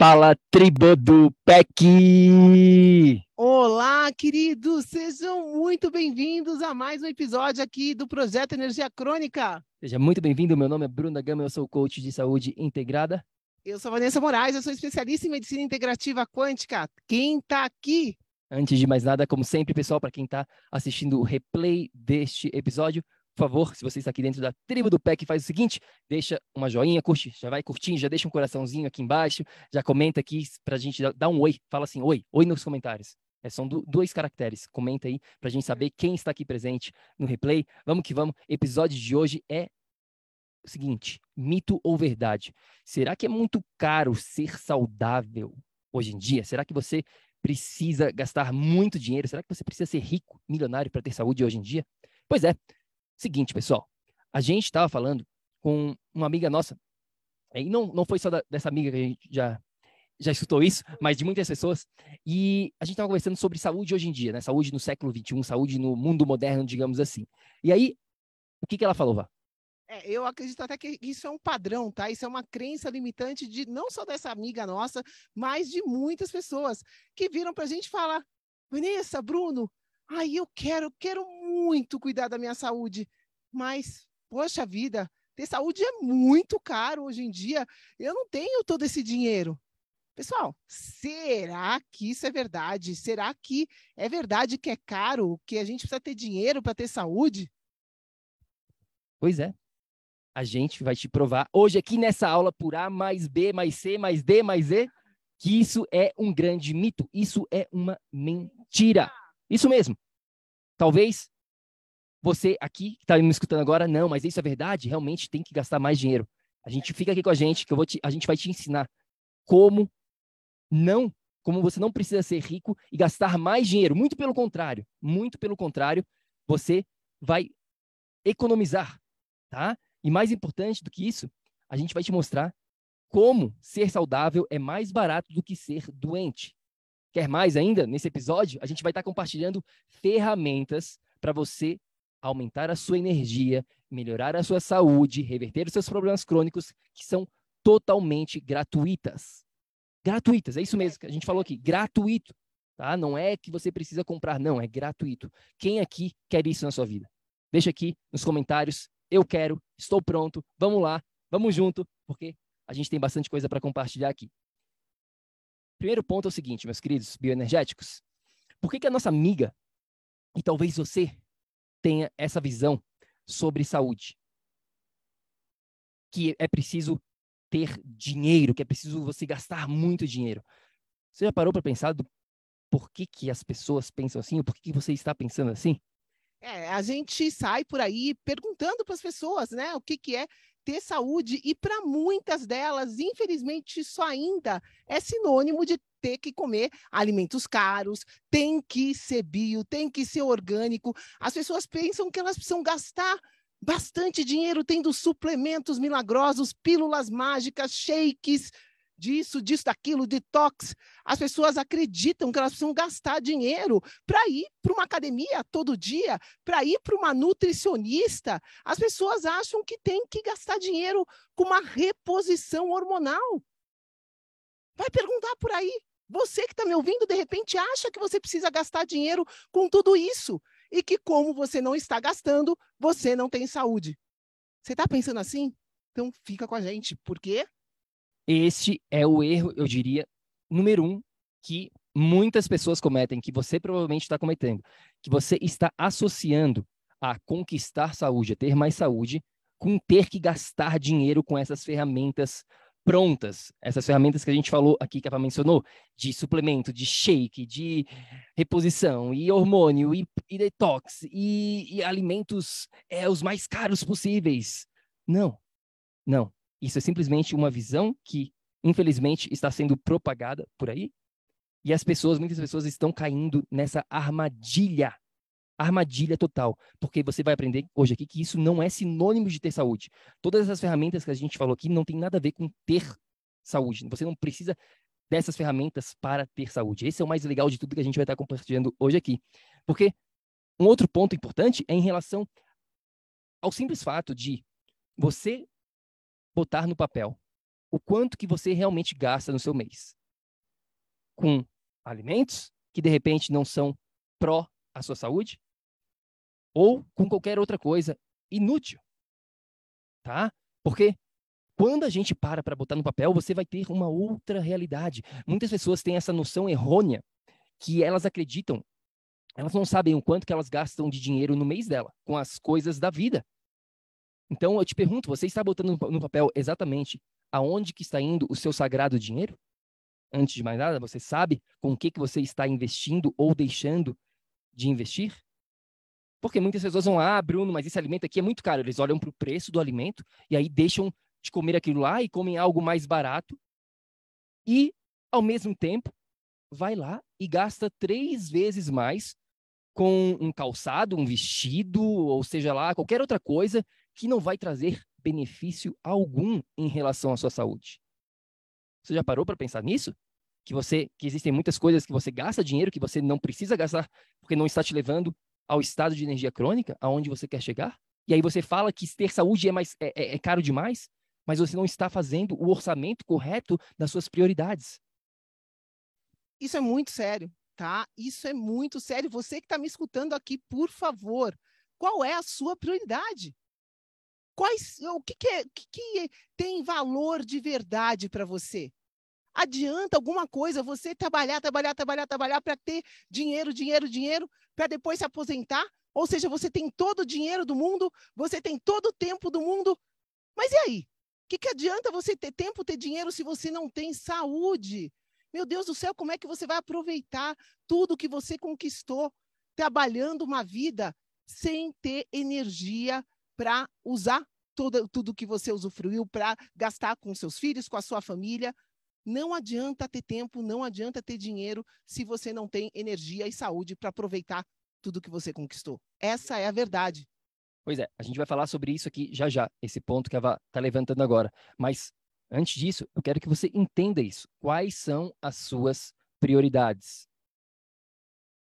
fala, tribo do PEC! Olá, queridos! Sejam muito bem-vindos a mais um episódio aqui do Projeto Energia Crônica. Seja muito bem-vindo, meu nome é Bruno da Gama, eu sou coach de saúde integrada. Eu sou Vanessa Moraes, eu sou especialista em medicina integrativa quântica. Quem está aqui? Antes de mais nada, como sempre, pessoal, para quem está assistindo o replay deste episódio, por favor, se você está aqui dentro da tribo do PEC, faz o seguinte: deixa uma joinha, curte, já vai curtindo, já deixa um coraçãozinho aqui embaixo, já comenta aqui para a gente dar um oi, fala assim, oi, oi nos comentários. É, são do, dois caracteres. Comenta aí para a gente saber quem está aqui presente no replay. Vamos que vamos. Episódio de hoje é o seguinte: mito ou verdade? Será que é muito caro ser saudável hoje em dia? Será que você precisa gastar muito dinheiro? Será que você precisa ser rico, milionário para ter saúde hoje em dia? Pois é, Seguinte, pessoal, a gente estava falando com uma amiga nossa, e não, não foi só da, dessa amiga que a gente já, já escutou isso, mas de muitas pessoas, e a gente estava conversando sobre saúde hoje em dia, né? Saúde no século XXI, saúde no mundo moderno, digamos assim. E aí, o que, que ela falou, Vá? É, eu acredito até que isso é um padrão, tá? Isso é uma crença limitante de não só dessa amiga nossa, mas de muitas pessoas que viram para a gente falar: Vanessa, Bruno, Ai, eu quero, quero muito cuidar da minha saúde, mas, poxa vida, ter saúde é muito caro hoje em dia. Eu não tenho todo esse dinheiro. Pessoal, será que isso é verdade? Será que é verdade que é caro, que a gente precisa ter dinheiro para ter saúde? Pois é. A gente vai te provar hoje aqui nessa aula por A mais B mais C mais D mais E que isso é um grande mito, isso é uma mentira. Isso mesmo. Talvez você aqui que está me escutando agora, não, mas isso é verdade, realmente tem que gastar mais dinheiro. A gente fica aqui com a gente, que eu vou te, a gente vai te ensinar como não, como você não precisa ser rico e gastar mais dinheiro. Muito pelo contrário, muito pelo contrário, você vai economizar, tá? E mais importante do que isso, a gente vai te mostrar como ser saudável é mais barato do que ser doente. Quer mais ainda? Nesse episódio, a gente vai estar compartilhando ferramentas para você aumentar a sua energia, melhorar a sua saúde, reverter os seus problemas crônicos, que são totalmente gratuitas. Gratuitas, é isso mesmo que a gente falou aqui, gratuito. Tá? Não é que você precisa comprar, não, é gratuito. Quem aqui quer isso na sua vida? Deixa aqui nos comentários. Eu quero, estou pronto, vamos lá, vamos junto, porque a gente tem bastante coisa para compartilhar aqui. Primeiro ponto é o seguinte, meus queridos bioenergéticos. Por que, que a nossa amiga, e talvez você tenha essa visão sobre saúde? Que é preciso ter dinheiro, que é preciso você gastar muito dinheiro. Você já parou para pensar do por que, que as pessoas pensam assim? Ou por que, que você está pensando assim? É, a gente sai por aí perguntando para as pessoas, né, o que, que é ter saúde e para muitas delas, infelizmente, isso ainda é sinônimo de ter que comer alimentos caros, tem que ser bio, tem que ser orgânico. As pessoas pensam que elas precisam gastar bastante dinheiro tendo suplementos milagrosos, pílulas mágicas, shakes, disso, disso, daquilo, detox. As pessoas acreditam que elas precisam gastar dinheiro para ir para uma academia todo dia, para ir para uma nutricionista. As pessoas acham que tem que gastar dinheiro com uma reposição hormonal. Vai perguntar por aí. Você que está me ouvindo, de repente, acha que você precisa gastar dinheiro com tudo isso e que, como você não está gastando, você não tem saúde. Você está pensando assim? Então fica com a gente. Por quê? Este é o erro, eu diria, número um, que muitas pessoas cometem, que você provavelmente está cometendo, que você está associando a conquistar saúde, a ter mais saúde, com ter que gastar dinheiro com essas ferramentas prontas, essas ferramentas que a gente falou aqui, que a mencionou, de suplemento, de shake, de reposição, e hormônio, e, e detox, e, e alimentos é, os mais caros possíveis. Não, não. Isso é simplesmente uma visão que, infelizmente, está sendo propagada por aí. E as pessoas, muitas pessoas estão caindo nessa armadilha. Armadilha total. Porque você vai aprender hoje aqui que isso não é sinônimo de ter saúde. Todas essas ferramentas que a gente falou aqui não tem nada a ver com ter saúde. Você não precisa dessas ferramentas para ter saúde. Esse é o mais legal de tudo que a gente vai estar compartilhando hoje aqui. Porque um outro ponto importante é em relação ao simples fato de você botar no papel o quanto que você realmente gasta no seu mês com alimentos que de repente não são pró a sua saúde ou com qualquer outra coisa inútil. Tá? Porque quando a gente para para botar no papel, você vai ter uma outra realidade. Muitas pessoas têm essa noção errônea que elas acreditam, elas não sabem o quanto que elas gastam de dinheiro no mês dela com as coisas da vida. Então eu te pergunto, você está botando no papel exatamente aonde que está indo o seu sagrado dinheiro? Antes de mais nada, você sabe com o que, que você está investindo ou deixando de investir? Porque muitas pessoas vão, ah, Bruno, mas esse alimento aqui é muito caro. Eles olham para o preço do alimento e aí deixam de comer aquilo lá e comem algo mais barato. E, ao mesmo tempo, vai lá e gasta três vezes mais com um calçado, um vestido, ou seja lá, qualquer outra coisa que não vai trazer benefício algum em relação à sua saúde. Você já parou para pensar nisso? Que você, que existem muitas coisas que você gasta dinheiro que você não precisa gastar porque não está te levando ao estado de energia crônica, aonde você quer chegar? E aí você fala que ter saúde é mais é, é, é caro demais, mas você não está fazendo o orçamento correto das suas prioridades. Isso é muito sério, tá? Isso é muito sério. Você que está me escutando aqui, por favor, qual é a sua prioridade? Quais, o que, que, é, que, que tem valor de verdade para você? Adianta alguma coisa você trabalhar, trabalhar, trabalhar, trabalhar para ter dinheiro, dinheiro, dinheiro, para depois se aposentar? Ou seja, você tem todo o dinheiro do mundo, você tem todo o tempo do mundo, mas e aí? O que, que adianta você ter tempo, ter dinheiro, se você não tem saúde? Meu Deus do céu, como é que você vai aproveitar tudo que você conquistou trabalhando uma vida sem ter energia para usar tudo, que você usufruiu para gastar com seus filhos, com a sua família. Não adianta ter tempo, não adianta ter dinheiro se você não tem energia e saúde para aproveitar tudo que você conquistou. Essa é a verdade. Pois é, a gente vai falar sobre isso aqui já já, esse ponto que a Eva está levantando agora. Mas antes disso, eu quero que você entenda isso. Quais são as suas prioridades?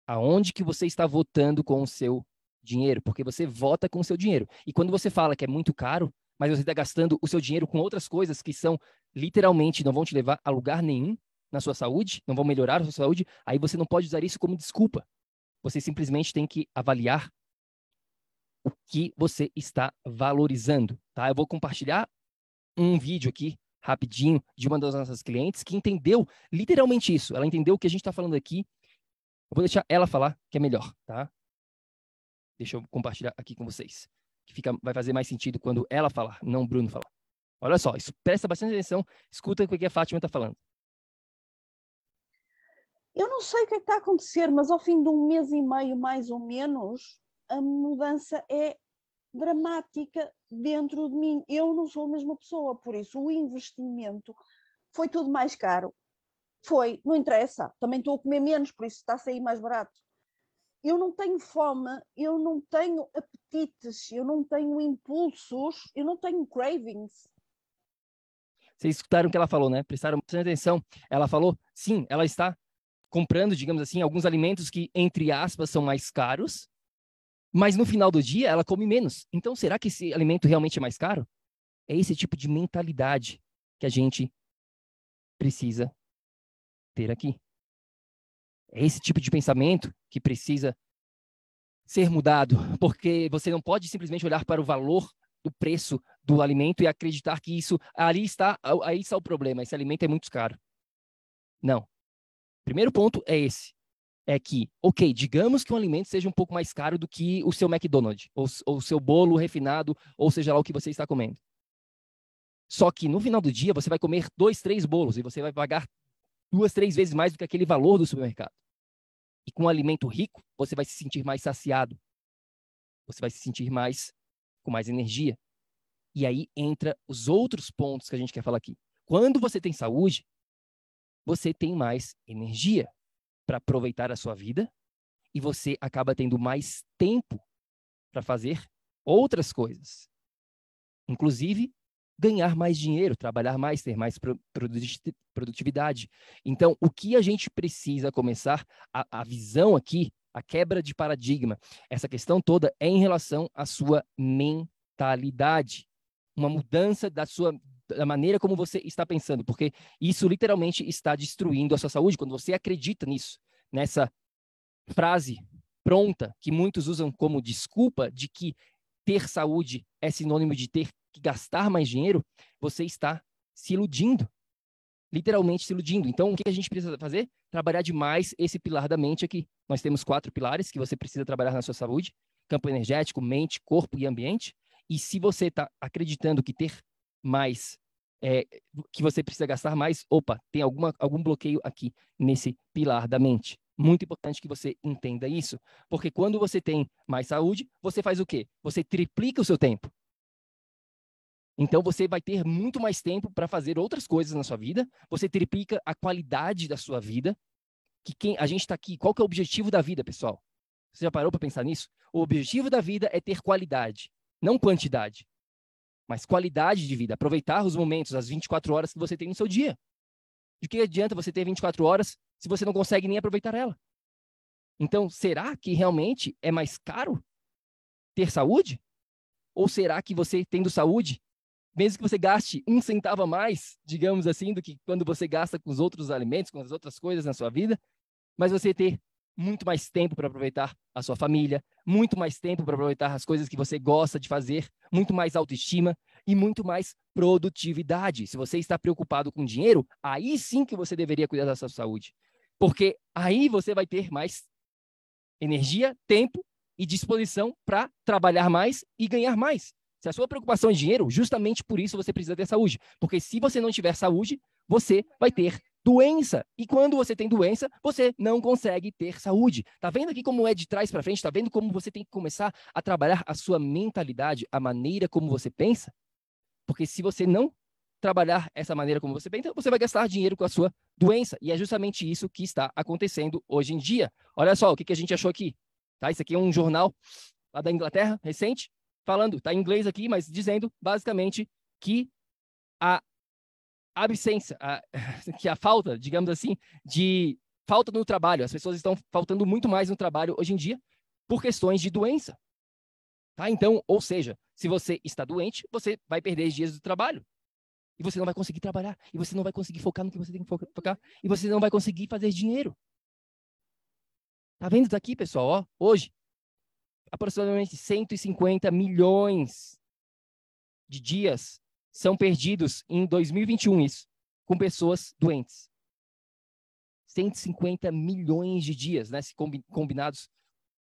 Aonde que você está votando com o seu dinheiro, porque você vota com o seu dinheiro. E quando você fala que é muito caro, mas você está gastando o seu dinheiro com outras coisas que são literalmente não vão te levar a lugar nenhum na sua saúde, não vão melhorar a sua saúde, aí você não pode usar isso como desculpa. Você simplesmente tem que avaliar o que você está valorizando, tá? Eu vou compartilhar um vídeo aqui rapidinho de uma das nossas clientes que entendeu literalmente isso. Ela entendeu o que a gente está falando aqui. Eu vou deixar ela falar que é melhor, tá? Deixa eu compartilhar aqui com vocês. Que fica, vai fazer mais sentido quando ela falar, não o Bruno falar. Olha só, isso, presta bastante atenção, escuta o que a Fátima está falando. Eu não sei o que é está a acontecer, mas ao fim de um mês e meio, mais ou menos, a mudança é dramática dentro de mim. Eu não sou a mesma pessoa, por isso o investimento foi tudo mais caro. Foi, não interessa, também estou a comer menos, por isso está a sair mais barato eu não tenho fome, eu não tenho apetites, eu não tenho impulsos, eu não tenho cravings. Vocês escutaram o que ela falou, né? Prestaram atenção. Ela falou, sim, ela está comprando, digamos assim, alguns alimentos que, entre aspas, são mais caros, mas no final do dia ela come menos. Então, será que esse alimento realmente é mais caro? É esse tipo de mentalidade que a gente precisa ter aqui. É esse tipo de pensamento que precisa ser mudado, porque você não pode simplesmente olhar para o valor do preço do alimento e acreditar que isso ali está aí está o problema, esse alimento é muito caro. Não. Primeiro ponto é esse. É que, ok, digamos que um alimento seja um pouco mais caro do que o seu McDonald's, ou o seu bolo refinado, ou seja lá o que você está comendo. Só que no final do dia você vai comer dois, três bolos e você vai pagar duas, três vezes mais do que aquele valor do supermercado. E com um alimento rico, você vai se sentir mais saciado. Você vai se sentir mais com mais energia. E aí entra os outros pontos que a gente quer falar aqui. Quando você tem saúde, você tem mais energia para aproveitar a sua vida e você acaba tendo mais tempo para fazer outras coisas. Inclusive ganhar mais dinheiro, trabalhar mais, ter mais produtividade. Então, o que a gente precisa começar, a, a visão aqui, a quebra de paradigma, essa questão toda é em relação à sua mentalidade. Uma mudança da sua da maneira como você está pensando, porque isso literalmente está destruindo a sua saúde quando você acredita nisso, nessa frase pronta que muitos usam como desculpa de que ter saúde é sinônimo de ter que gastar mais dinheiro, você está se iludindo. Literalmente se iludindo. Então, o que a gente precisa fazer? Trabalhar demais esse pilar da mente aqui. Nós temos quatro pilares que você precisa trabalhar na sua saúde: campo energético, mente, corpo e ambiente. E se você está acreditando que ter mais, é, que você precisa gastar mais, opa, tem alguma, algum bloqueio aqui nesse pilar da mente. Muito importante que você entenda isso, porque quando você tem mais saúde, você faz o quê? Você triplica o seu tempo. Então você vai ter muito mais tempo para fazer outras coisas na sua vida. Você triplica a qualidade da sua vida. Que quem a gente está aqui, qual que é o objetivo da vida, pessoal? Você já parou para pensar nisso? O objetivo da vida é ter qualidade, não quantidade, mas qualidade de vida. Aproveitar os momentos, as 24 horas que você tem no seu dia. De que adianta você ter 24 horas se você não consegue nem aproveitar ela? Então, será que realmente é mais caro ter saúde? Ou será que você, tendo saúde, mesmo que você gaste um centavo a mais, digamos assim, do que quando você gasta com os outros alimentos, com as outras coisas na sua vida, mas você ter muito mais tempo para aproveitar a sua família, muito mais tempo para aproveitar as coisas que você gosta de fazer, muito mais autoestima e muito mais produtividade. Se você está preocupado com dinheiro, aí sim que você deveria cuidar da sua saúde. Porque aí você vai ter mais energia, tempo e disposição para trabalhar mais e ganhar mais. Se a sua preocupação é dinheiro, justamente por isso você precisa ter saúde. Porque se você não tiver saúde, você vai ter doença. E quando você tem doença, você não consegue ter saúde. Tá vendo aqui como é de trás para frente? Tá vendo como você tem que começar a trabalhar a sua mentalidade, a maneira como você pensa? Porque se você não trabalhar essa maneira como você pensa, você vai gastar dinheiro com a sua doença. E é justamente isso que está acontecendo hoje em dia. Olha só o que, que a gente achou aqui. Tá? Isso aqui é um jornal lá da Inglaterra, recente falando, está em inglês aqui, mas dizendo basicamente que a absência, a, que a falta, digamos assim, de falta no trabalho, as pessoas estão faltando muito mais no trabalho hoje em dia por questões de doença. Tá? Então, ou seja, se você está doente, você vai perder dias do trabalho. E você não vai conseguir trabalhar. E você não vai conseguir focar no que você tem que focar. E você não vai conseguir fazer dinheiro. Tá vendo daqui, pessoal? Ó, hoje, aproximadamente 150 milhões de dias são perdidos em 2021, isso, com pessoas doentes. 150 milhões de dias, né, se combinados,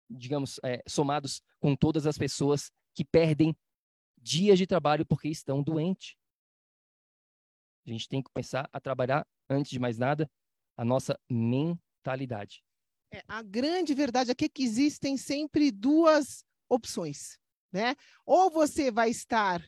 digamos, é, somados com todas as pessoas que perdem dias de trabalho porque estão doentes. A gente tem que começar a trabalhar, antes de mais nada, a nossa mentalidade. É, a grande verdade aqui é que existem sempre duas opções, né? Ou você vai estar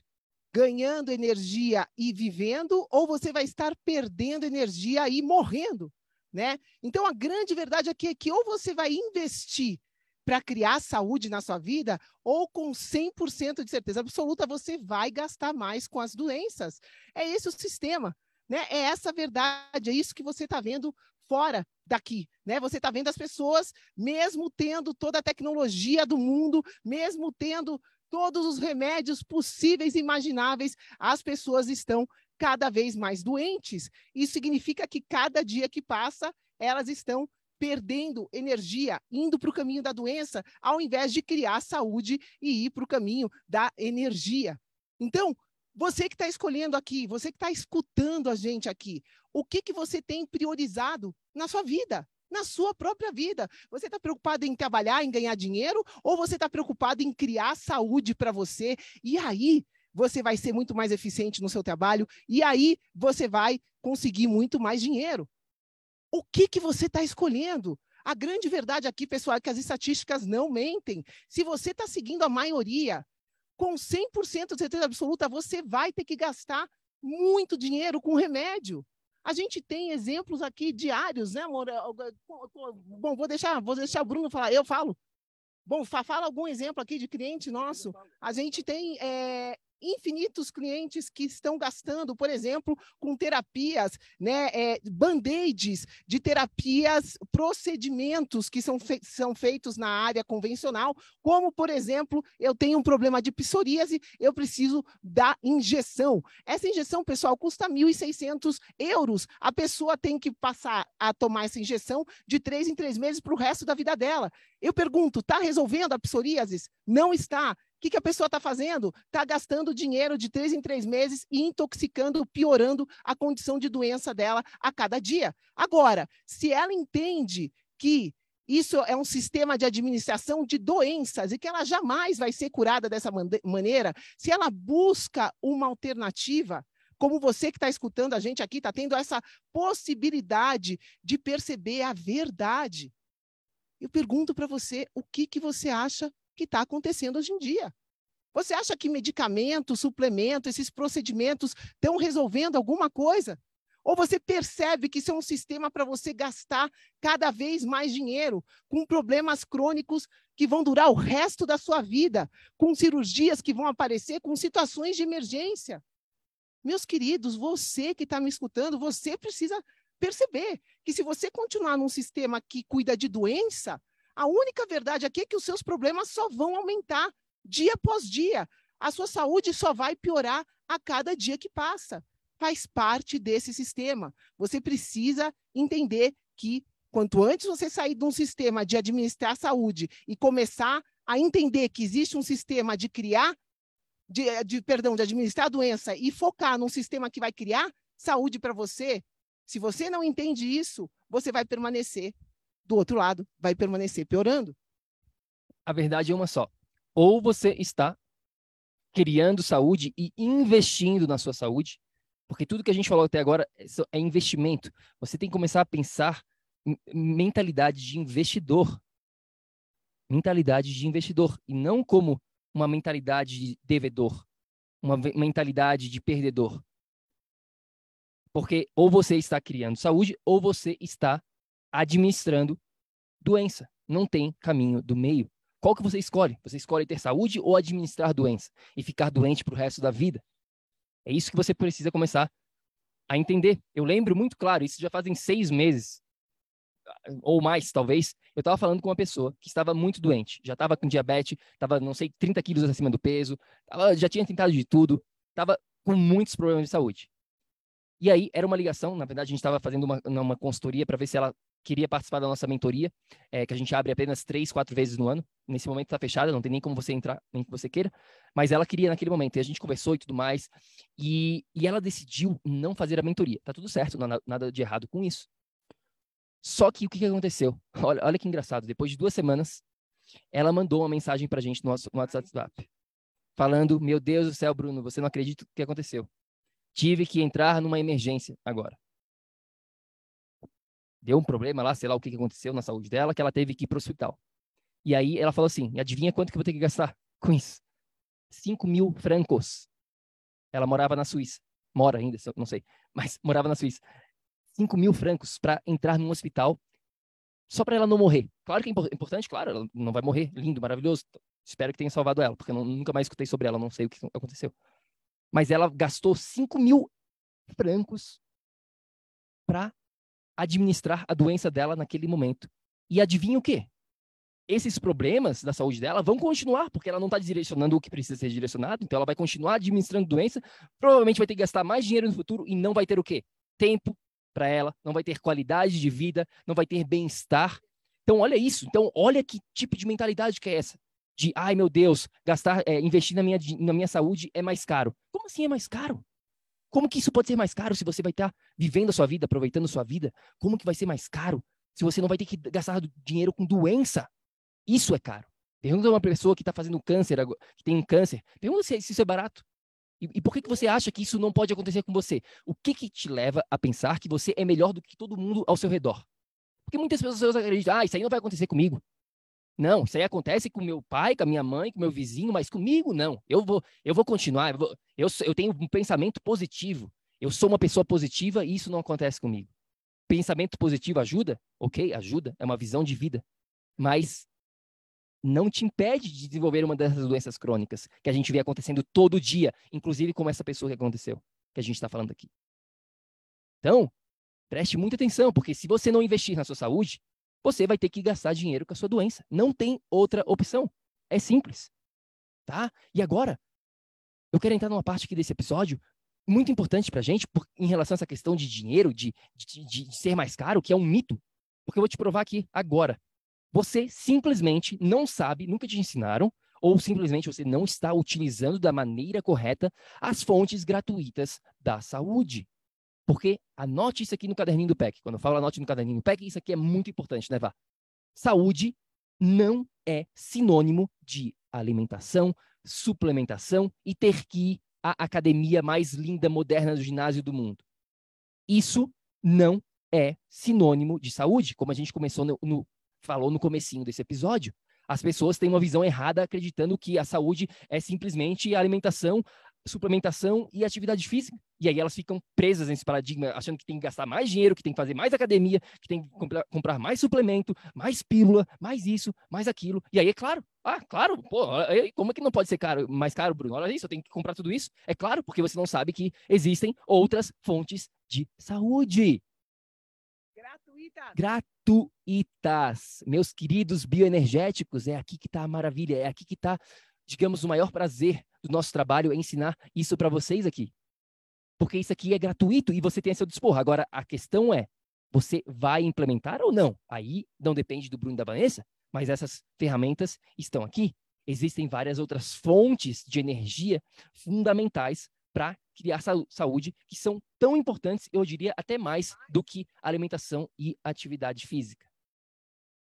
ganhando energia e vivendo, ou você vai estar perdendo energia e morrendo, né? Então a grande verdade aqui é que ou você vai investir para criar saúde na sua vida, ou com 100% de certeza absoluta você vai gastar mais com as doenças. É esse o sistema, né? É essa verdade, é isso que você está vendo fora daqui, né? Você está vendo as pessoas, mesmo tendo toda a tecnologia do mundo, mesmo tendo todos os remédios possíveis e imagináveis, as pessoas estão cada vez mais doentes. Isso significa que cada dia que passa, elas estão perdendo energia, indo para o caminho da doença, ao invés de criar saúde e ir para o caminho da energia. Então, você que está escolhendo aqui, você que está escutando a gente aqui, o que, que você tem priorizado na sua vida? Na sua própria vida. Você está preocupado em trabalhar, em ganhar dinheiro, ou você está preocupado em criar saúde para você? E aí, você vai ser muito mais eficiente no seu trabalho, e aí você vai conseguir muito mais dinheiro. O que, que você está escolhendo? A grande verdade aqui, pessoal, é que as estatísticas não mentem. Se você está seguindo a maioria, com 100% de certeza absoluta, você vai ter que gastar muito dinheiro com remédio. A gente tem exemplos aqui diários, né, amor? Bom, vou deixar, vou deixar o Bruno falar. Eu falo. Bom, fala algum exemplo aqui de cliente nosso. A gente tem é, infinitos clientes que estão gastando, por exemplo, com terapias, né, é, band-aids de terapias, procedimentos que são, fe são feitos na área convencional, como, por exemplo, eu tenho um problema de psoríase, eu preciso da injeção. Essa injeção, pessoal, custa 1.600 euros. A pessoa tem que passar a tomar essa injeção de três em três meses para o resto da vida dela. Eu pergunto, está resolvendo a psoríase? Não está que, que a pessoa está fazendo? Está gastando dinheiro de três em três meses e intoxicando, piorando a condição de doença dela a cada dia. Agora, se ela entende que isso é um sistema de administração de doenças e que ela jamais vai ser curada dessa man maneira, se ela busca uma alternativa, como você que está escutando a gente aqui, está tendo essa possibilidade de perceber a verdade. Eu pergunto para você, o que, que você acha que está acontecendo hoje em dia. Você acha que medicamento, suplemento, esses procedimentos estão resolvendo alguma coisa? Ou você percebe que isso é um sistema para você gastar cada vez mais dinheiro com problemas crônicos que vão durar o resto da sua vida, com cirurgias que vão aparecer, com situações de emergência? Meus queridos, você que está me escutando, você precisa perceber que se você continuar num sistema que cuida de doença, a única verdade aqui é que os seus problemas só vão aumentar dia após dia. A sua saúde só vai piorar a cada dia que passa. Faz parte desse sistema. Você precisa entender que quanto antes você sair de um sistema de administrar saúde e começar a entender que existe um sistema de criar, de, de perdão, de administrar doença e focar num sistema que vai criar saúde para você, se você não entende isso, você vai permanecer do outro lado vai permanecer piorando. A verdade é uma só. Ou você está criando saúde e investindo na sua saúde, porque tudo que a gente falou até agora é investimento. Você tem que começar a pensar mentalidade de investidor. Mentalidade de investidor e não como uma mentalidade de devedor, uma mentalidade de perdedor. Porque ou você está criando saúde ou você está administrando doença. Não tem caminho do meio. Qual que você escolhe? Você escolhe ter saúde ou administrar doença e ficar doente para o resto da vida? É isso que você precisa começar a entender. Eu lembro muito claro, isso já fazem seis meses, ou mais, talvez. Eu estava falando com uma pessoa que estava muito doente, já estava com diabetes, estava, não sei, 30 quilos acima do peso, tava, já tinha tentado de tudo, estava com muitos problemas de saúde. E aí, era uma ligação, na verdade, a gente estava fazendo uma, uma consultoria para ver se ela queria participar da nossa mentoria, é, que a gente abre apenas três, quatro vezes no ano. Nesse momento está fechada, não tem nem como você entrar, nem que você queira. Mas ela queria naquele momento, e a gente conversou e tudo mais. E, e ela decidiu não fazer a mentoria. Tá tudo certo, não nada de errado com isso. Só que o que, que aconteceu? Olha, olha que engraçado. Depois de duas semanas, ela mandou uma mensagem para a gente no, no WhatsApp, falando: Meu Deus do céu, Bruno, você não acredita o que aconteceu. Tive que entrar numa emergência agora deu um problema lá, sei lá o que aconteceu na saúde dela, que ela teve que ir para o hospital. E aí ela falou assim: adivinha quanto que eu vou ter que gastar com isso? 5 mil francos. Ela morava na Suíça. Mora ainda, não sei, mas morava na Suíça. 5 mil francos para entrar num hospital só para ela não morrer. Claro que é importante, claro, ela não vai morrer, lindo, maravilhoso. Espero que tenha salvado ela, porque eu nunca mais escutei sobre ela, não sei o que aconteceu. Mas ela gastou 5 mil francos para administrar a doença dela naquele momento. E adivinha o quê? Esses problemas da saúde dela vão continuar, porque ela não está direcionando o que precisa ser direcionado, então ela vai continuar administrando doença, provavelmente vai ter que gastar mais dinheiro no futuro e não vai ter o quê? Tempo para ela, não vai ter qualidade de vida, não vai ter bem-estar. Então, olha isso. Então, olha que tipo de mentalidade que é essa. De, ai meu Deus, gastar, é, investir na minha, na minha saúde é mais caro. Como assim é mais caro? Como que isso pode ser mais caro se você vai estar vivendo a sua vida, aproveitando a sua vida? Como que vai ser mais caro se você não vai ter que gastar dinheiro com doença? Isso é caro. Pergunta a uma pessoa que está fazendo câncer, que tem um câncer, pergunta se, isso é barato. E, e, por que, que você acha que isso não pode acontecer com você? O que, que te leva a pensar que você é melhor do que todo mundo ao seu redor? Porque muitas pessoas acreditam, ah, isso aí não vai acontecer comigo. Não, isso aí acontece com meu pai, com a minha mãe, com meu vizinho, mas comigo não. Eu vou, eu vou continuar. Eu, vou, eu, eu tenho um pensamento positivo. Eu sou uma pessoa positiva e isso não acontece comigo. Pensamento positivo ajuda? Ok, ajuda. É uma visão de vida. Mas não te impede de desenvolver uma dessas doenças crônicas que a gente vê acontecendo todo dia, inclusive com essa pessoa que aconteceu, que a gente está falando aqui. Então, preste muita atenção, porque se você não investir na sua saúde, você vai ter que gastar dinheiro com a sua doença. Não tem outra opção. É simples. Tá? E agora, eu quero entrar numa parte aqui desse episódio muito importante para a gente por, em relação a essa questão de dinheiro, de, de, de ser mais caro, que é um mito. Porque eu vou te provar aqui agora. Você simplesmente não sabe, nunca te ensinaram, ou simplesmente você não está utilizando da maneira correta as fontes gratuitas da saúde. Porque anote isso aqui no caderninho do PEC. Quando eu falo anote no caderninho do PEC, isso aqui é muito importante, né, Vá? Saúde não é sinônimo de alimentação, suplementação e ter que ir à academia mais linda, moderna do ginásio do mundo. Isso não é sinônimo de saúde, como a gente começou no, no falou no comecinho desse episódio. As pessoas têm uma visão errada acreditando que a saúde é simplesmente alimentação, suplementação e atividade física. E aí elas ficam presas nesse paradigma, achando que tem que gastar mais dinheiro, que tem que fazer mais academia, que tem que comprar, comprar mais suplemento, mais pílula, mais isso, mais aquilo. E aí é claro, ah, claro, pô, como é que não pode ser caro, mais caro, Bruno? Olha isso, eu tenho que comprar tudo isso. É claro, porque você não sabe que existem outras fontes de saúde. Gratuitas. Gratuitas. Meus queridos bioenergéticos, é aqui que está a maravilha, é aqui que está, digamos, o maior prazer do nosso trabalho é ensinar isso para vocês aqui. Porque isso aqui é gratuito e você tem a seu dispor. Agora, a questão é, você vai implementar ou não? Aí não depende do Bruno e da Vanessa, mas essas ferramentas estão aqui. Existem várias outras fontes de energia fundamentais para criar saúde que são tão importantes, eu diria até mais do que alimentação e atividade física.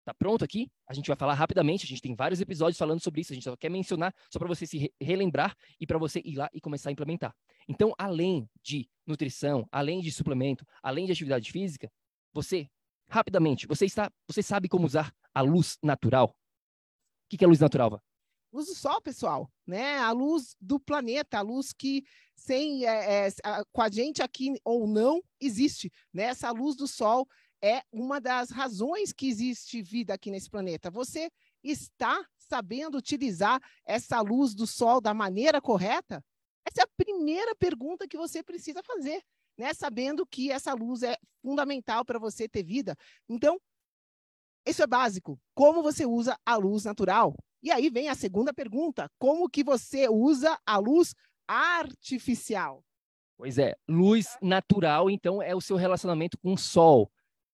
Tá pronto aqui? A gente vai falar rapidamente, a gente tem vários episódios falando sobre isso, a gente só quer mencionar só para você se re relembrar e para você ir lá e começar a implementar. Então, além de nutrição, além de suplemento, além de atividade física, você, rapidamente, você está, você sabe como usar a luz natural? O que é luz natural, Vá? luz do sol, pessoal, né? A luz do planeta, a luz que sem é, é, com a gente aqui ou não existe, né? Essa luz do sol é uma das razões que existe vida aqui nesse planeta. Você está sabendo utilizar essa luz do sol da maneira correta? Essa é a primeira pergunta que você precisa fazer, né? Sabendo que essa luz é fundamental para você ter vida. Então, isso é básico. Como você usa a luz natural? E aí vem a segunda pergunta: como que você usa a luz artificial? Pois é, luz natural, então, é o seu relacionamento com o sol.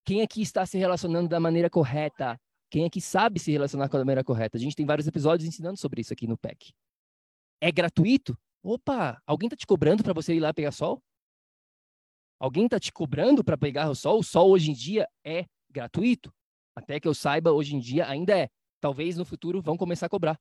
Quem aqui está se relacionando da maneira correta? Quem aqui sabe se relacionar com a maneira correta? A gente tem vários episódios ensinando sobre isso aqui no PEC. É gratuito? Opa, alguém está te cobrando para você ir lá pegar sol? Alguém está te cobrando para pegar o sol? O sol hoje em dia é gratuito. Até que eu saiba, hoje em dia ainda é. Talvez no futuro vão começar a cobrar.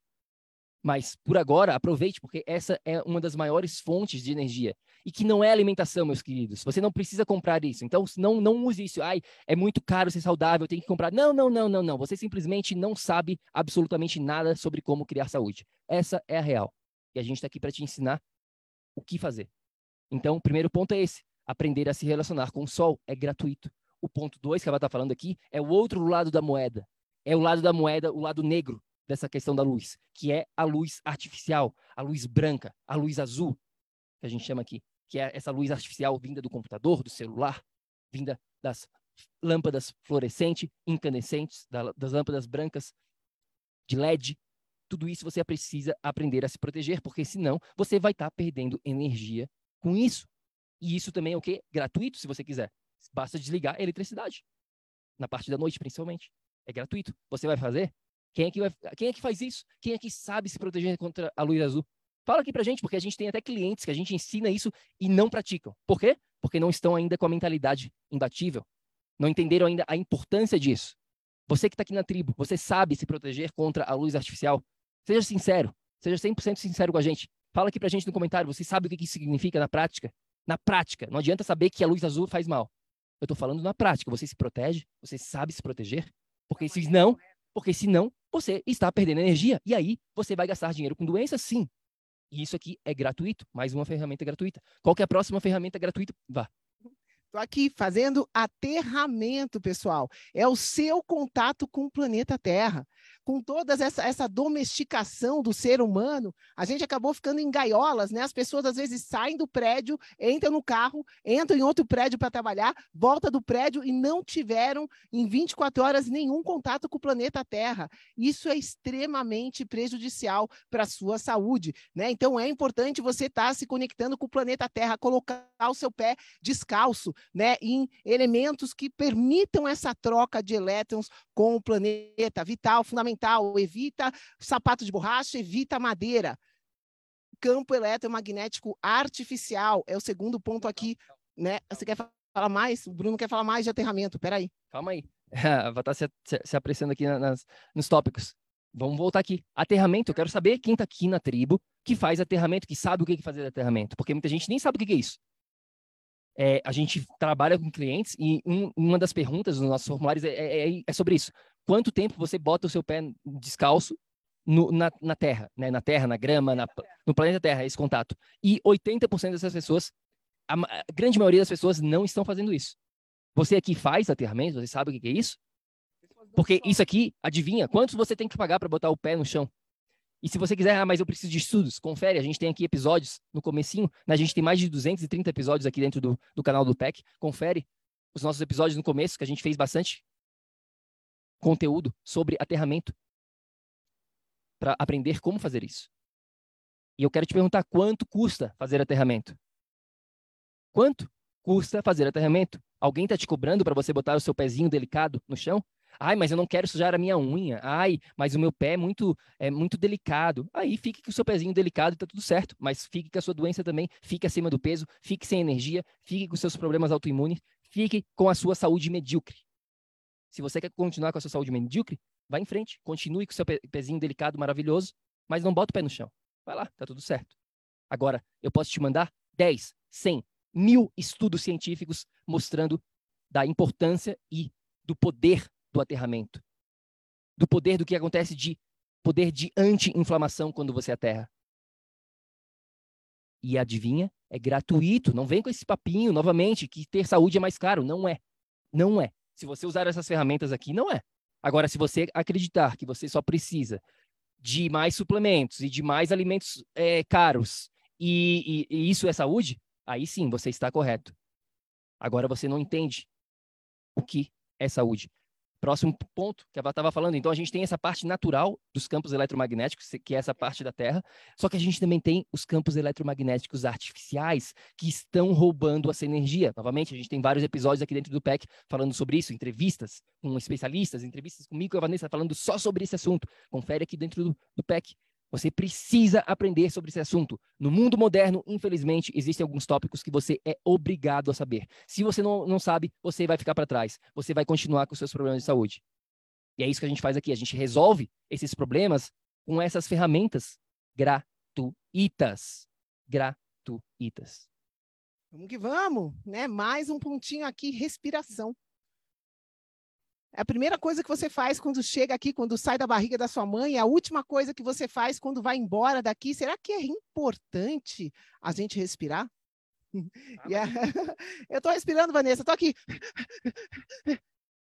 Mas por agora, aproveite, porque essa é uma das maiores fontes de energia. E que não é alimentação, meus queridos. Você não precisa comprar isso. Então, não, não use isso. Ai, é muito caro ser saudável, tem que comprar. Não, não, não, não, não. Você simplesmente não sabe absolutamente nada sobre como criar saúde. Essa é a real. E a gente está aqui para te ensinar o que fazer. Então, o primeiro ponto é esse: aprender a se relacionar com o sol é gratuito. o ponto 2 que ela está falando aqui é o outro lado da moeda. É o lado da moeda, o lado negro dessa questão da luz, que é a luz artificial, a luz branca, a luz azul, que a gente chama aqui, que é essa luz artificial vinda do computador, do celular, vinda das lâmpadas fluorescentes, incandescentes, das lâmpadas brancas de LED. Tudo isso você precisa aprender a se proteger, porque senão você vai estar tá perdendo energia com isso. E isso também é o quê? Gratuito, se você quiser. Basta desligar a eletricidade. Na parte da noite, principalmente. É gratuito. Você vai fazer? Quem é que, vai... Quem é que faz isso? Quem é que sabe se proteger contra a luz azul? Fala aqui pra gente, porque a gente tem até clientes que a gente ensina isso e não praticam. Por quê? Porque não estão ainda com a mentalidade imbatível. Não entenderam ainda a importância disso. Você que está aqui na tribo, você sabe se proteger contra a luz artificial? Seja sincero. Seja 100% sincero com a gente. Fala aqui pra gente no comentário. Você sabe o que isso significa na prática? Na prática. Não adianta saber que a luz azul faz mal. Eu estou falando na prática. Você se protege? Você sabe se proteger? Porque se não, porque senão você está perdendo energia. E aí você vai gastar dinheiro com doenças, sim. E isso aqui é gratuito. Mais uma ferramenta gratuita. Qual que é a próxima ferramenta gratuita? Vá. Estou aqui fazendo aterramento, pessoal. É o seu contato com o planeta Terra com toda essa, essa domesticação do ser humano, a gente acabou ficando em gaiolas, né? As pessoas às vezes saem do prédio, entram no carro, entram em outro prédio para trabalhar, volta do prédio e não tiveram em 24 horas nenhum contato com o planeta Terra. Isso é extremamente prejudicial para a sua saúde, né? Então é importante você estar tá se conectando com o planeta Terra, colocar o seu pé descalço, né, em elementos que permitam essa troca de elétrons com o planeta, vital, fundamental evita sapato de borracha, evita madeira. Campo eletromagnético artificial é o segundo ponto aqui, né? Você quer falar mais? O Bruno quer falar mais de aterramento, peraí. Calma aí, vai estar se, se, se apreciando aqui nas, nos tópicos. Vamos voltar aqui. Aterramento, eu quero saber quem está aqui na tribo que faz aterramento, que sabe o que fazer aterramento, porque muita gente nem sabe o que é isso. É, a gente trabalha com clientes e um, uma das perguntas nos nossos formulários é, é, é, sobre isso quanto tempo você bota o seu pé descalço no, na, na, Terra, né? na Terra, na grama, na, no planeta Terra, esse contato. E 80% dessas pessoas, a, a, grande maioria das pessoas não estão fazendo isso. Você aqui faz aterramento, você sabe o que é isso? Porque isso aqui, adivinha, quantos você tem que pagar para botar o pé no chão? E se você quiser, ah, mas eu preciso de estudos, confere, a gente tem aqui episódios no comecinho, né? a gente tem mais de 230 episódios aqui dentro do, do canal do PEC, confere os nossos episódios no começo, que a gente fez bastante, conteúdo sobre aterramento para aprender como fazer isso. E eu quero te perguntar quanto custa fazer aterramento? Quanto custa fazer aterramento? Alguém está te cobrando para você botar o seu pezinho delicado no chão? Ai, mas eu não quero sujar a minha unha. Ai, mas o meu pé é muito, é muito delicado. Aí fique com o seu pezinho delicado e tá tudo certo. Mas fique com a sua doença também. Fique acima do peso. Fique sem energia. Fique com seus problemas autoimunes. Fique com a sua saúde medíocre. Se você quer continuar com a sua saúde medíocre, vá em frente, continue com o seu pezinho delicado, maravilhoso, mas não bota o pé no chão. Vai lá, tá tudo certo. Agora, eu posso te mandar 10, 100, mil estudos científicos mostrando da importância e do poder do aterramento. Do poder do que acontece de poder de anti-inflamação quando você aterra. E adivinha? É gratuito. Não vem com esse papinho novamente que ter saúde é mais caro. Não é. Não é. Se você usar essas ferramentas aqui, não é. Agora, se você acreditar que você só precisa de mais suplementos e de mais alimentos é, caros e, e, e isso é saúde, aí sim você está correto. Agora você não entende o que é saúde. Próximo ponto que ela estava falando. Então, a gente tem essa parte natural dos campos eletromagnéticos, que é essa parte da Terra, só que a gente também tem os campos eletromagnéticos artificiais que estão roubando essa energia. Novamente, a gente tem vários episódios aqui dentro do PEC falando sobre isso, entrevistas com especialistas, entrevistas comigo e a Vanessa falando só sobre esse assunto. Confere aqui dentro do, do PEC. Você precisa aprender sobre esse assunto. No mundo moderno, infelizmente, existem alguns tópicos que você é obrigado a saber. Se você não, não sabe, você vai ficar para trás. Você vai continuar com seus problemas de saúde. E é isso que a gente faz aqui. A gente resolve esses problemas com essas ferramentas gratuitas. Gratuitas. Vamos que vamos, né? Mais um pontinho aqui, respiração. É a primeira coisa que você faz quando chega aqui, quando sai da barriga da sua mãe, é a última coisa que você faz quando vai embora daqui. Será que é importante a gente respirar? E a- Eu estou respirando, Vanessa, estou aqui.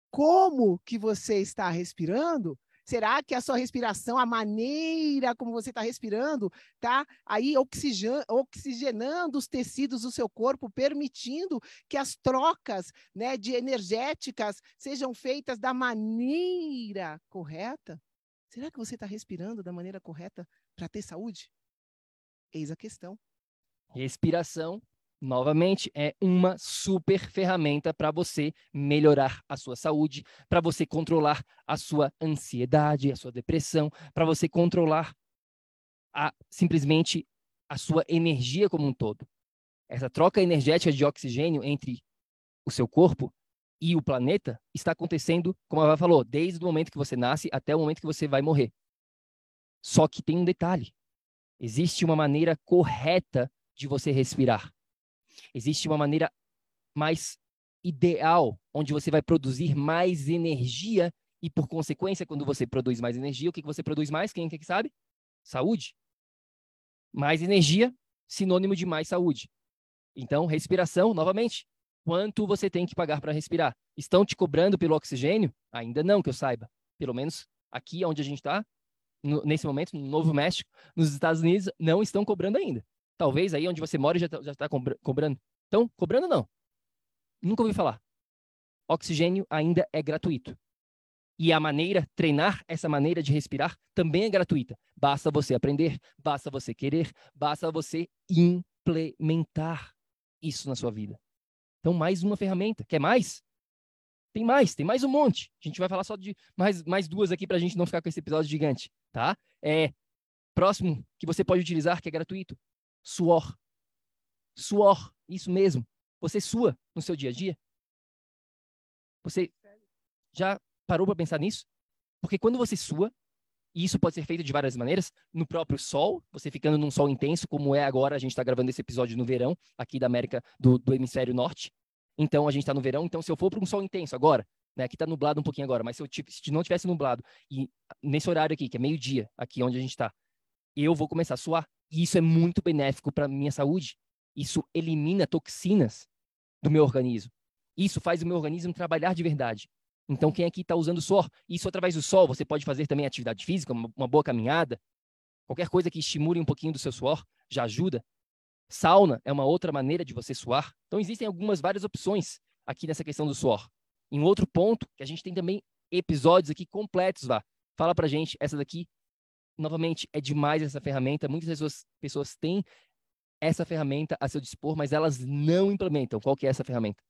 Como que você está respirando? Será que a sua respiração, a maneira como você está respirando, tá aí oxigen- oxigenando os tecidos do seu corpo, permitindo que as trocas né, de energéticas sejam feitas da maneira correta? Será que você está respirando da maneira correta para ter saúde? Eis a questão. Respiração, novamente, é uma super ferramenta para você melhorar a sua saúde, para você controlar a sua ansiedade, a sua depressão, para você controlar a, simplesmente a sua energia como um todo. Essa troca energética de oxigênio entre o seu corpo e o planeta está acontecendo, como a Eva falou, desde o momento que você nasce até o momento que você vai morrer. Só que tem um detalhe: existe uma maneira correta de você respirar. Existe uma maneira mais ideal, onde você vai produzir mais energia e, por consequência, quando você produz mais energia, o que você produz mais? Quem que sabe? Saúde. Mais energia, sinônimo de mais saúde. Então, respiração, novamente. Quanto você tem que pagar para respirar? Estão te cobrando pelo oxigênio? Ainda não, que eu saiba. Pelo menos aqui onde a gente está, nesse momento, no Novo México, nos Estados Unidos, não estão cobrando ainda. Talvez aí onde você mora já está tá cobra- cobrando. Então, cobrando não. Nunca ouvi falar. Oxigênio ainda é gratuito. E a maneira, treinar essa maneira de respirar também é gratuita. Basta você aprender, basta você querer, basta você implementar isso na sua vida. Então, mais uma ferramenta. Quer mais? Tem mais, tem mais um monte. A gente vai falar só de mais, mais duas aqui para a gente não ficar com esse episódio gigante, tá? É, próximo que você pode utilizar, que é gratuito, suor. Suor, isso mesmo. Você sua no seu dia a dia? Você já parou para pensar nisso? Porque quando você sua, e isso pode ser feito de várias maneiras, no próprio sol, você ficando num sol intenso, como é agora, a gente está gravando esse episódio no verão, aqui da América do, do hemisfério norte. Então a gente está no verão, então se eu for para um sol intenso agora, né, aqui está nublado um pouquinho agora, mas se eu se não tivesse nublado, e nesse horário aqui, que é meio-dia, aqui onde a gente está, eu vou começar a suar. E isso é muito benéfico para minha saúde. Isso elimina toxinas do meu organismo. Isso faz o meu organismo trabalhar de verdade. Então, quem aqui está usando suor? Isso através do sol, você pode fazer também atividade física, uma, boa caminhada. Qualquer coisa que estimule um pouquinho do seu suor já ajuda. Sauna é uma outra maneira de você suar. Então, existem algumas várias opções aqui nessa questão do suor. Em outro ponto, que a gente tem também episódios aqui completos, vá. Fala pra gente, essa daqui, novamente, é demais essa ferramenta. Muitas pessoas, pessoas têm essa ferramenta a seu dispor, mas elas não implementam. Qual que é essa ferramenta?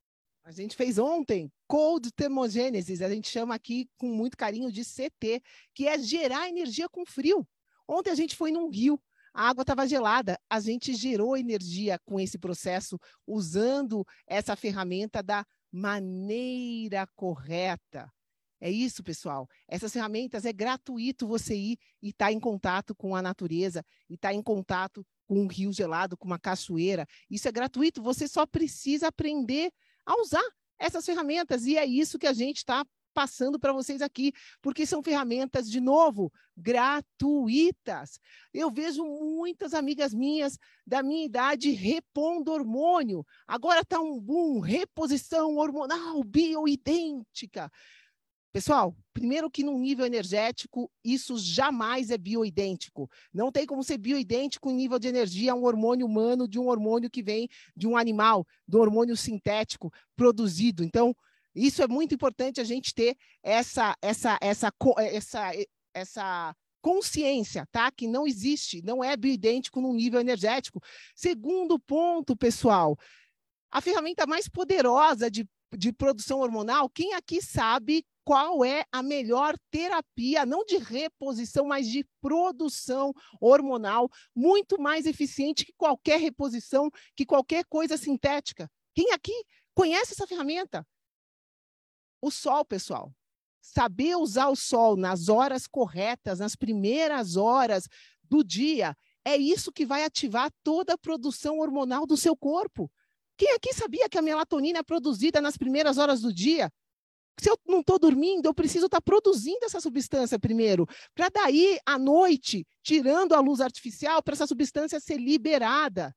A gente fez ontem Cold Thermogênesis, a gente chama aqui com muito carinho de CT, que é gerar energia com frio. Ontem a gente foi num rio, a água estava gelada, a gente gerou energia com esse processo usando essa ferramenta da maneira correta. É isso, pessoal. Essas ferramentas é gratuito você ir e estar em contato com a natureza, e estar em contato com um rio gelado, com uma cachoeira. Isso é gratuito, você só precisa aprender a usar essas ferramentas. E é isso que a gente está passando para vocês aqui, porque são ferramentas, de novo, gratuitas. Eu vejo muitas amigas minhas da minha idade repondo hormônio. Agora está um boom, reposição hormonal bioidêntica. Pessoal, primeiro que no nível energético, isso jamais é bioidêntico. Não tem como ser bioidêntico em nível de energia um hormônio humano de um hormônio que vem de um animal, do hormônio sintético produzido. Então, isso é muito importante a gente ter essa essa essa essa essa consciência, tá? Que não existe, não é bioidêntico no nível energético. Segundo ponto, pessoal, a ferramenta mais poderosa de, de produção hormonal, quem aqui sabe qual é a melhor terapia, não de reposição, mas de produção hormonal, muito mais eficiente que qualquer reposição, que qualquer coisa sintética. Quem aqui conhece essa ferramenta? O sol, pessoal. Saber usar o sol nas horas corretas, nas primeiras horas do dia, é isso que vai ativar toda a produção hormonal do seu corpo. Quem aqui sabia que a melatonina é produzida nas primeiras horas do dia? Se eu não estou dormindo, eu preciso estar tá produzindo essa substância primeiro, para daí, à noite, tirando a luz artificial, para essa substância ser liberada.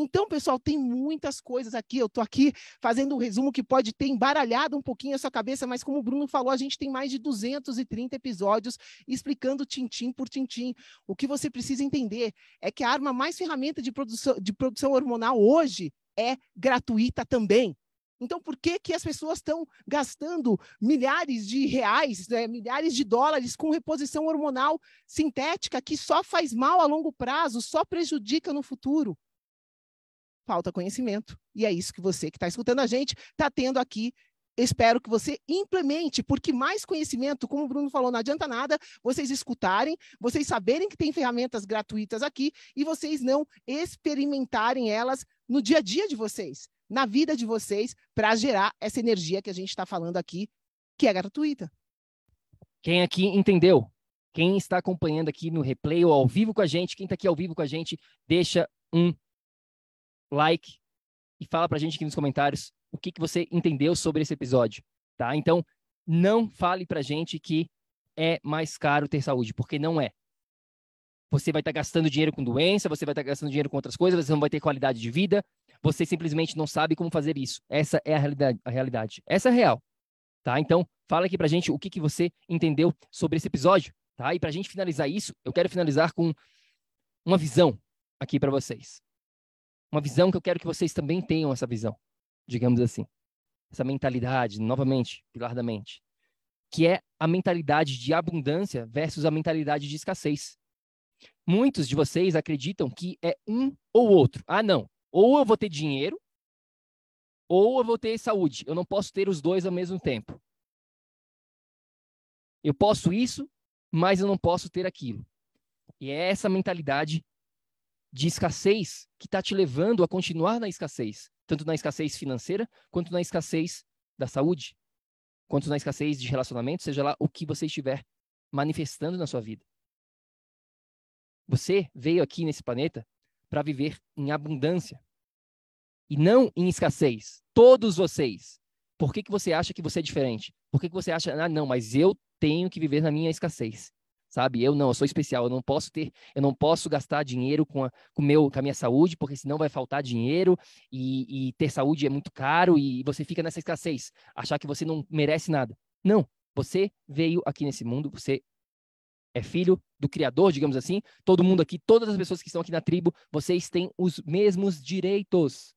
Então, pessoal, tem muitas coisas aqui. Eu estou aqui fazendo um resumo que pode ter embaralhado um pouquinho a sua cabeça, mas como o Bruno falou, a gente tem mais de 230 episódios explicando tintim por tintim. O que você precisa entender é que a arma mais ferramenta de produção, de produção hormonal hoje é gratuita também. Então, por que, que as pessoas estão gastando milhares de reais, né, milhares de dólares com reposição hormonal sintética que só faz mal a longo prazo, só prejudica no futuro? Falta conhecimento. E é isso que você que está escutando a gente está tendo aqui. Espero que você implemente, porque mais conhecimento, como o Bruno falou, não adianta nada vocês escutarem, vocês saberem que tem ferramentas gratuitas aqui e vocês não experimentarem elas no dia a dia de vocês na vida de vocês para gerar essa energia que a gente está falando aqui, que é gratuita. Quem aqui entendeu? Quem está acompanhando aqui no replay ou ao vivo com a gente, quem está aqui ao vivo com a gente, deixa um like e fala para a gente aqui nos comentários o que, que você entendeu sobre esse episódio, tá? Então, não fale para a gente que é mais caro ter saúde, porque não é. Você vai estar tá gastando dinheiro com doença, você vai estar tá gastando dinheiro com outras coisas, você não vai ter qualidade de vida, você simplesmente não sabe como fazer isso. Essa é a realidade. A realidade. Essa é real. Tá? Então, fala aqui pra gente o que, que você entendeu sobre esse episódio. Tá? E pra gente finalizar isso, eu quero finalizar com uma visão aqui para vocês. Uma visão que eu quero que vocês também tenham essa visão, digamos assim. Essa mentalidade, novamente, pilar da mente, que é a mentalidade de abundância versus a mentalidade de escassez. Muitos de vocês acreditam que é um ou outro. Ah, não, ou eu vou ter dinheiro, ou eu vou ter saúde. Eu não posso ter os dois ao mesmo tempo. Eu posso isso, mas eu não posso ter aquilo. E é essa mentalidade de escassez que está te levando a continuar na escassez, tanto na escassez financeira, quanto na escassez da saúde, quanto na escassez de relacionamento, seja lá o que você estiver manifestando na sua vida. Você veio aqui nesse planeta para viver em abundância e não em escassez. Todos vocês. Por que, que você acha que você é diferente? Por que, que você acha, ah, não, mas eu tenho que viver na minha escassez? Sabe? Eu não, eu sou especial, eu não posso ter, eu não posso gastar dinheiro com a, com meu, com a minha saúde, porque senão vai faltar dinheiro e, e ter saúde é muito caro e você fica nessa escassez, achar que você não merece nada. Não, você veio aqui nesse mundo, você é filho do Criador, digamos assim. Todo mundo aqui, todas as pessoas que estão aqui na tribo, vocês têm os mesmos direitos.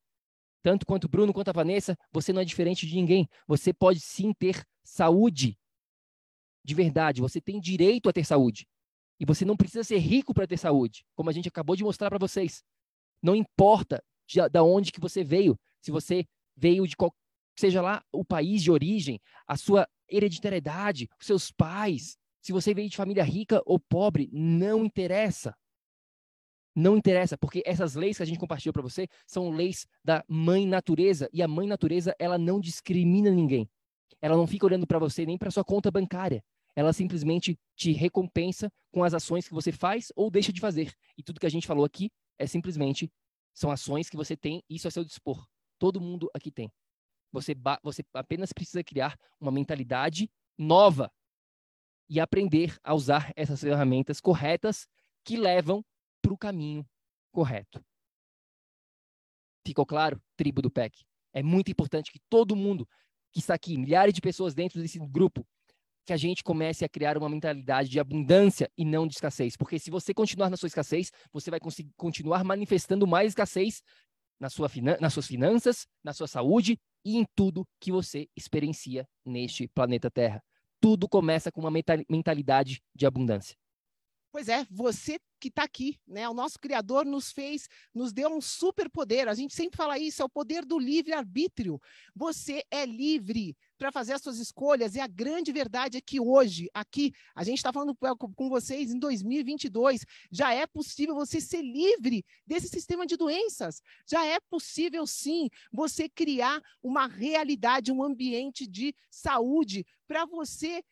Tanto quanto o Bruno quanto a Vanessa, você não é diferente de ninguém. Você pode sim ter saúde. De verdade, você tem direito a ter saúde. E você não precisa ser rico para ter saúde, como a gente acabou de mostrar para vocês. Não importa de, da onde que você veio, se você veio de qual seja lá o país de origem, a sua hereditariedade, os seus pais, se você veio de família rica ou pobre, não interessa. Não interessa, porque essas leis que a gente compartilhou para você são leis da mãe natureza, e a mãe natureza, ela não discrimina ninguém. Ela não fica olhando para você nem para sua conta bancária. Ela simplesmente te recompensa com as ações que você faz ou deixa de fazer. E tudo que a gente falou aqui é simplesmente são ações que você tem, isso a seu dispor. Todo mundo aqui tem. Você, você apenas precisa criar uma mentalidade nova e aprender a usar essas ferramentas corretas que levam para o caminho correto. Ficou claro? Tribo do PEC. É muito importante que todo mundo que está aqui, milhares de pessoas dentro desse grupo, que a gente comece a criar uma mentalidade de abundância e não de escassez. Porque se você continuar na sua escassez, você vai conseguir continuar manifestando mais escassez na sua nas suas finanças, na sua saúde e em tudo que você experiencia neste planeta Terra tudo começa com uma mentalidade de abundância. Pois é, você que está aqui, né? O nosso Criador nos fez, nos deu um superpoder. A gente sempre fala isso, é o poder do livre-arbítrio. Você é livre para fazer as suas escolhas, e a grande verdade é que hoje, aqui, a gente está falando com vocês em 2022, já é possível você ser livre desse sistema de doenças. Já é possível, sim, você criar uma realidade, um ambiente de saúde para você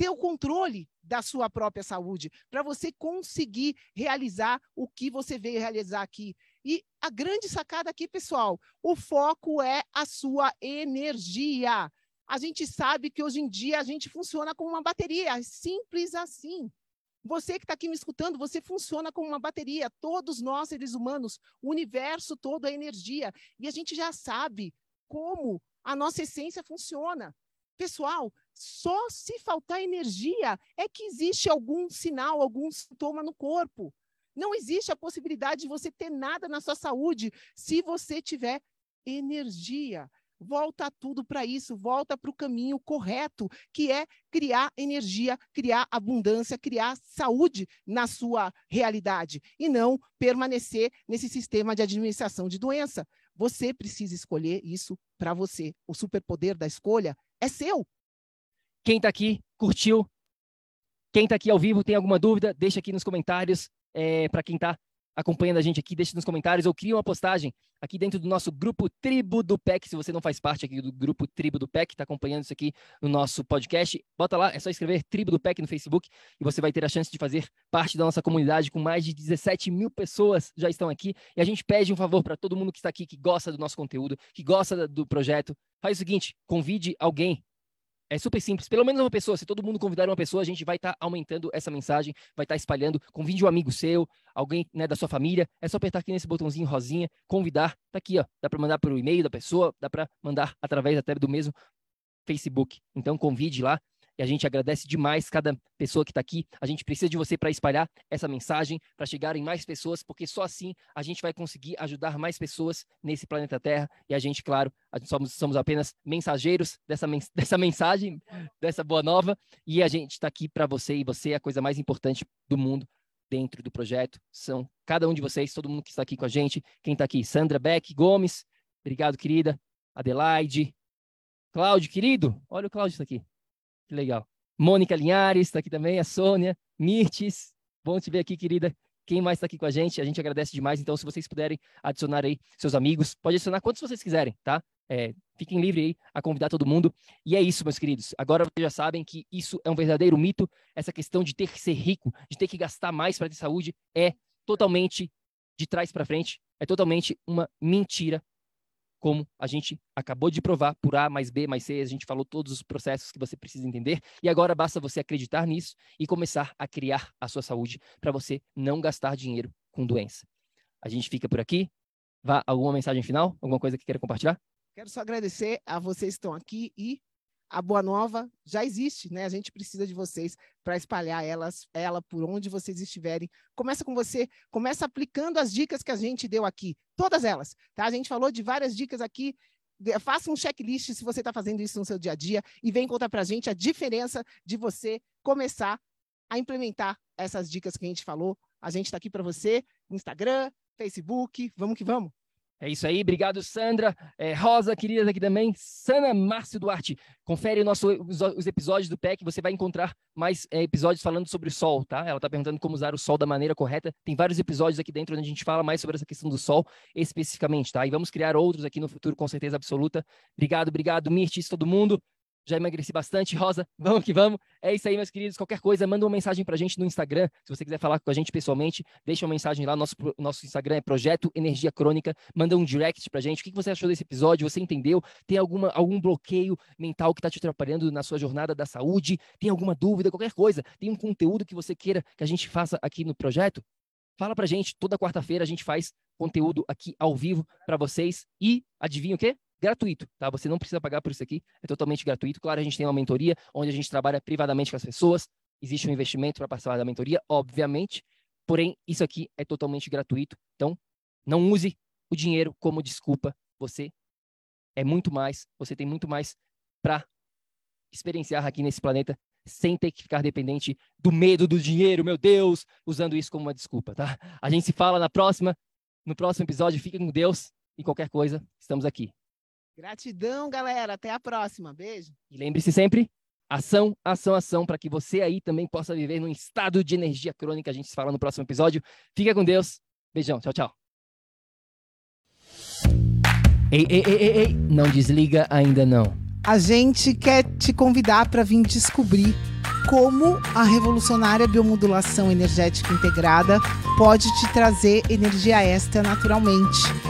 ter o controle da sua própria saúde, para você conseguir realizar o que você veio realizar aqui. E a grande sacada aqui, pessoal, o foco é a sua energia. A gente sabe que hoje em dia a gente funciona como uma bateria, é simples assim. Você que está aqui me escutando, você funciona como uma bateria. Todos nós, seres humanos, o universo todo é energia. E a gente já sabe como a nossa essência funciona. Pessoal, só se faltar energia é que existe algum sinal, algum sintoma no corpo. Não existe a possibilidade de você ter nada na sua saúde se você tiver energia. Volta tudo para isso, volta para o caminho correto, que é criar energia, criar abundância, criar saúde na sua realidade e não permanecer nesse sistema de administração de doença. Você precisa escolher isso para você. O superpoder da escolha é seu. Quem está aqui, curtiu? Quem está aqui ao vivo, tem alguma dúvida? Deixa aqui nos comentários. É, para quem está acompanhando a gente aqui, deixe nos comentários ou crie uma postagem aqui dentro do nosso grupo Tribo do PEC. Se você não faz parte aqui do grupo Tribo do PEC, está acompanhando isso aqui no nosso podcast, bota lá, é só escrever Tribo do PEC no Facebook e você vai ter a chance de fazer parte da nossa comunidade com mais de 17 mil pessoas já estão aqui. E a gente pede um favor para todo mundo que está aqui, que gosta do nosso conteúdo, que gosta do projeto. Faz o seguinte, convide alguém é super simples. Pelo menos uma pessoa. Se todo mundo convidar uma pessoa, a gente vai estar tá aumentando essa mensagem, vai estar tá espalhando. Convide um amigo seu, alguém né, da sua família. É só apertar aqui nesse botãozinho rosinha, convidar. Tá aqui, ó. Dá para mandar pelo e-mail da pessoa, dá para mandar através até do mesmo Facebook. Então convide lá e a gente agradece demais cada pessoa que está aqui. A gente precisa de você para espalhar essa mensagem, para chegar em mais pessoas, porque só assim a gente vai conseguir ajudar mais pessoas nesse planeta Terra. E a gente, claro, a gente somos, somos apenas mensageiros dessa, dessa mensagem, dessa boa nova. E a gente está aqui para você, e você é a coisa mais importante do mundo dentro do projeto. São cada um de vocês, todo mundo que está aqui com a gente. Quem está aqui? Sandra Beck Gomes. Obrigado, querida. Adelaide. Cláudio, querido. Olha o Cláudio está aqui. Que legal. Mônica Linhares está aqui também, a Sônia, Mirtes. Bom te ver aqui, querida. Quem mais está aqui com a gente? A gente agradece demais. Então, se vocês puderem adicionar aí seus amigos, pode adicionar quantos vocês quiserem, tá? É, fiquem livres aí a convidar todo mundo. E é isso, meus queridos. Agora vocês já sabem que isso é um verdadeiro mito. Essa questão de ter que ser rico, de ter que gastar mais para ter saúde, é totalmente de trás para frente. É totalmente uma mentira como a gente acabou de provar por A mais B mais C, a gente falou todos os processos que você precisa entender, e agora basta você acreditar nisso e começar a criar a sua saúde para você não gastar dinheiro com doença. A gente fica por aqui. Vá alguma mensagem final? Alguma coisa que queira compartilhar? Quero só agradecer a vocês que estão aqui e a boa nova já existe, né? A gente precisa de vocês para espalhar elas, ela por onde vocês estiverem. Começa com você, começa aplicando as dicas que a gente deu aqui, todas elas, tá? A gente falou de várias dicas aqui. Faça um checklist se você está fazendo isso no seu dia a dia e vem contar para a gente a diferença de você começar a implementar essas dicas que a gente falou. A gente está aqui para você, Instagram, Facebook, vamos que vamos. É isso aí, obrigado Sandra, é, Rosa, querida aqui também, Sana Márcio Duarte, confere nosso, os, os, episódios do PEC, você vai encontrar mais é, episódios falando sobre o sol, tá? Ela está perguntando como usar o sol da maneira correta, tem vários episódios aqui dentro onde a gente fala mais sobre essa questão do sol especificamente, tá? E vamos criar outros aqui no futuro com certeza absoluta. Obrigado, obrigado, Mirtes, todo mundo já emagreci bastante. Rosa, vamos que vamos. É isso aí, meus queridos. Qualquer coisa, manda uma mensagem pra gente no Instagram. Se você quiser falar com a gente pessoalmente, deixa uma mensagem lá. Nosso, nosso Instagram é Projeto Energia Crônica. Manda um direct pra gente. O que você achou desse episódio? Você entendeu? Tem alguma, algum bloqueio mental que tá te atrapalhando na sua jornada da saúde? Tem alguma dúvida? Qualquer coisa? Tem um conteúdo que você queira que a gente faça aqui no projeto? Fala pra gente. Toda quarta-feira a gente faz conteúdo aqui ao vivo para vocês. E adivinha o quê? Gratuito, tá? Você não precisa pagar por isso aqui, é totalmente gratuito. Claro, a gente tem uma mentoria onde a gente trabalha privadamente com as pessoas, existe um investimento para participar da mentoria, obviamente, porém, isso aqui é totalmente gratuito. Então, não use o dinheiro como desculpa. Você é muito mais, você tem muito mais para experienciar aqui nesse planeta sem ter que ficar dependente do medo do dinheiro, meu Deus, usando isso como uma desculpa, tá? A gente se fala na próxima, no próximo episódio. Fiquem com Deus e qualquer coisa, estamos aqui. Gratidão, galera. Até a próxima. Beijo. E lembre-se sempre, ação, ação, ação, para que você aí também possa viver num estado de energia crônica. A gente se fala no próximo episódio. Fica com Deus. Beijão. Tchau, tchau. Ei, ei, ei, ei, ei. Não desliga ainda não. A gente quer te convidar para vir descobrir como a revolucionária biomodulação energética integrada pode te trazer energia extra naturalmente